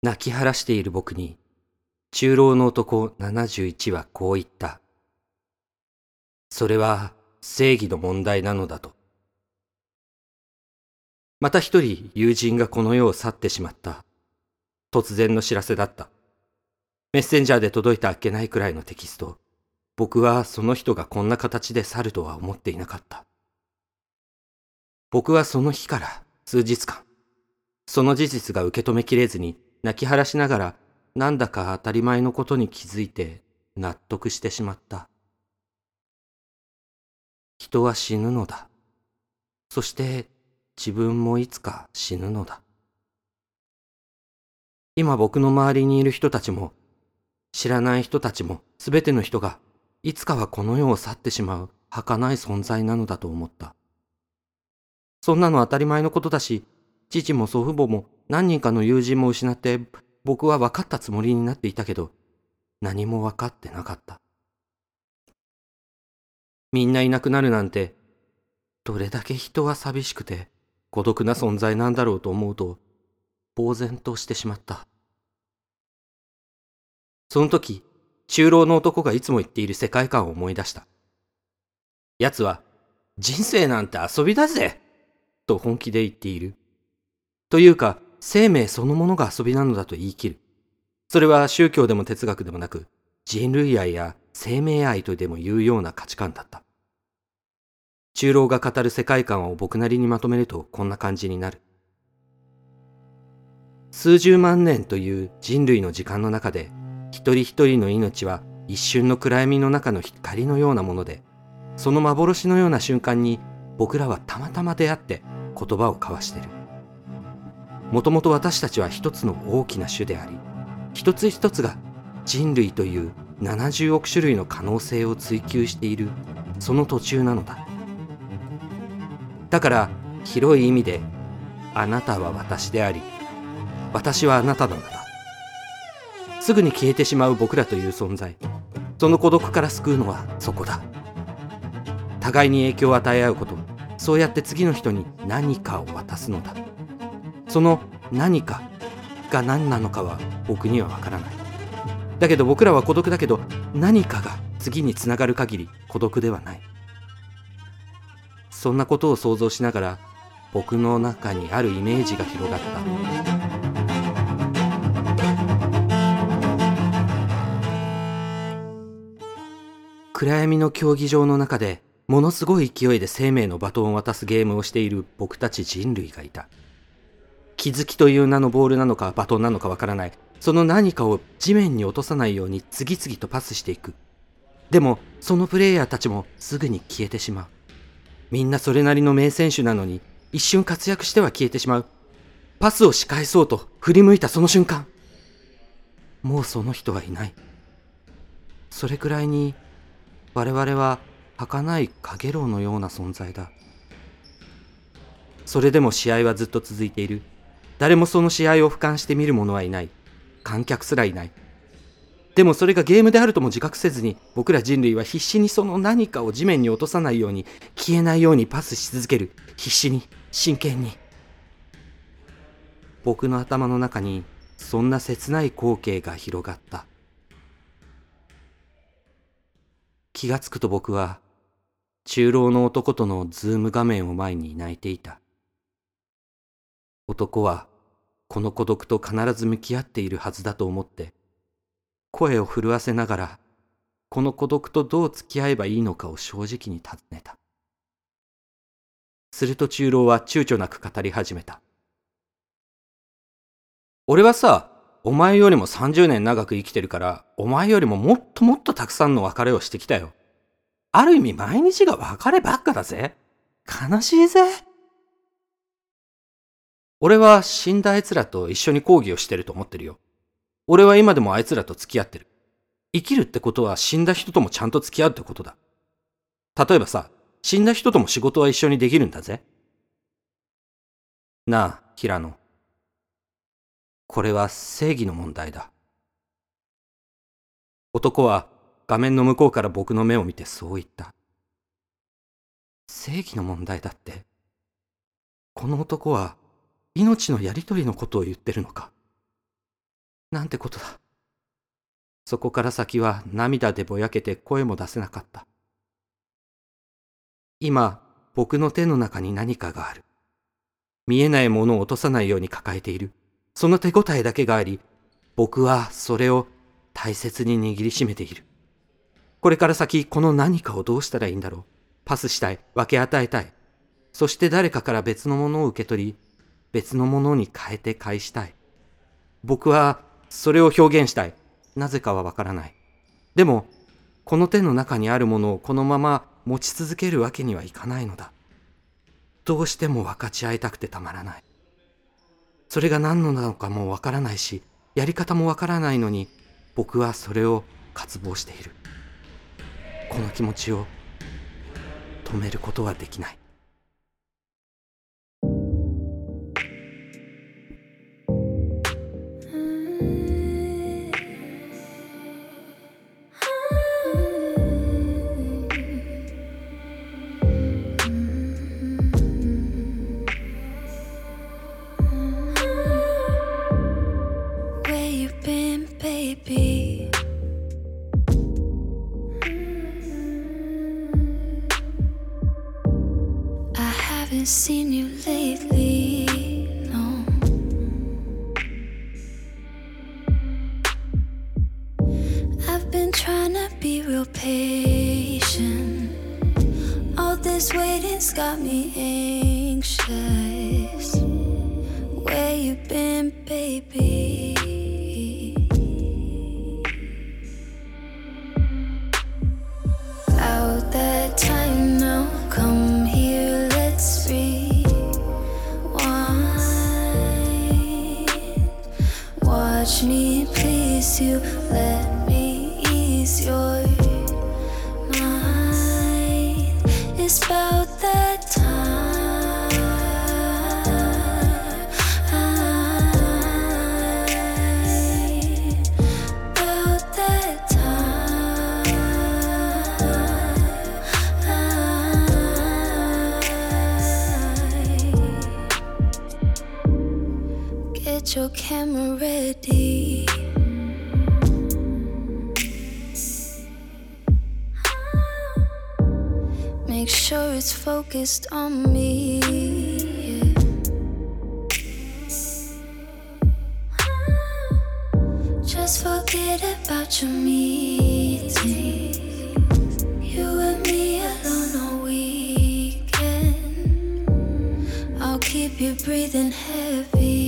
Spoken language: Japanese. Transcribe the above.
泣き晴らしている僕に、中老の男71はこう言った。それは正義の問題なのだと。また一人友人がこの世を去ってしまった。突然の知らせだった。メッセンジャーで届いたあっけないくらいのテキスト。僕はその人がこんな形で去るとは思っていなかった。僕はその日から数日間、その事実が受け止めきれずに泣き晴らしながらなんだか当たり前のことに気づいて納得してしまった。人は死ぬのだ。そして自分もいつか死ぬのだ。今僕の周りにいる人たちも、知らない人たちも、すべての人がいつかはこの世を去ってしまう儚い存在なのだと思った。そんなの当たり前のことだし、父も祖父母も何人かの友人も失って僕は分かったつもりになっていたけど、何も分かってなかった。みんないなくなるなんて、どれだけ人は寂しくて孤独な存在なんだろうと思うと、呆然としてしまった。その時、中老の男がいつも言っている世界観を思い出した。奴は、人生なんて遊びだぜと本気で言っている。というか、生命そのものが遊びなのだと言い切る。それは宗教でも哲学でもなく、人類愛や生命愛とでも言うような価値観だった。中老が語る世界観を僕なりにまとめるとこんな感じになる。数十万年という人類の時間の中で一人一人の命は一瞬の暗闇の中の光のようなもので、その幻のような瞬間に僕らはたまたま出会って言葉を交わしている。もともと私たちは一つの大きな種であり、一つ一つが人類という70億種類の可能性を追求しているその途中なのだ。だから広い意味であなたは私であり、私はあなたなのだ。すぐに消えてしまう僕らという存在その孤独から救うのはそこだ互いに影響を与え合うことそうやって次の人に何かを渡すのだその何かが何なのかは僕にはわからない。だけど僕らは孤独だけど何かが次につながる限り孤独ではない。そんなことを想像しながら僕の中にあるイメージが広がった。暗闇の競技場の中でものすごい勢いで生命のバトンを渡すゲームをしている僕たち人類がいた。気づきという名のボールなのかバトンなのかわからない。その何かを地面に落とさないように次々とパスしていく。でも、そのプレイヤーたちもすぐに消えてしまう。みんなそれなりの名選手なのに、一瞬活躍しては消えてしまう。パスを仕返そうと振り向いたその瞬間。もうその人はいない。それくらいに我々は儚い陽炎のような存在だ。それでも試合はずっと続いている。誰もその試合を俯瞰して見る者はいない。観客すらいない。でもそれがゲームであるとも自覚せずに、僕ら人類は必死にその何かを地面に落とさないように、消えないようにパスし続ける。必死に、真剣に。僕の頭の中に、そんな切ない光景が広がった。気がつくと僕は、中老の男とのズーム画面を前に泣いていた。男は、この孤独と必ず向き合っているはずだと思って、声を震わせながら、この孤独とどう付き合えばいいのかを正直に尋ねた。すると中老は躊躇なく語り始めた。俺はさ、お前よりも30年長く生きてるから、お前よりももっともっとたくさんの別れをしてきたよ。ある意味毎日が別ればっかだぜ。悲しいぜ。俺は死んだあいつらと一緒に講義をしてると思ってるよ。俺は今でもあいつらと付き合ってる。生きるってことは死んだ人ともちゃんと付き合うってことだ。例えばさ、死んだ人とも仕事は一緒にできるんだぜ。なあ、平野。これは正義の問題だ。男は画面の向こうから僕の目を見てそう言った。正義の問題だって。この男は命のやりとりのことを言ってるのか？なんてことだ。そこから先は涙でぼやけて声も出せなかった。今、僕の手の中に何かがある。見えないものを落とさないように抱えている。その手応えだけがあり、僕はそれを大切に握りしめている。これから先、この何かをどうしたらいいんだろう。パスしたい、分け与えたい。そして誰かから別のものを受け取り、別のものに変えて返したい。僕はそれを表現したい。なぜかはわからない。でも、この手の中にあるものをこのまま持ち続けるわけにはいかないのだ。どうしても分かち合いたくてたまらない。それが何のなのかもわからないし、やり方もわからないのに、僕はそれを渇望している。この気持ちを止めることはできない。real patient. All this waiting's got me anxious. Where you been, baby? That time now, come here, let's rewind. Watch me please you, let me. Your camera ready. Make sure it's focused on me. Just forget about your meeting. You and me alone all weekend. I'll keep you breathing heavy.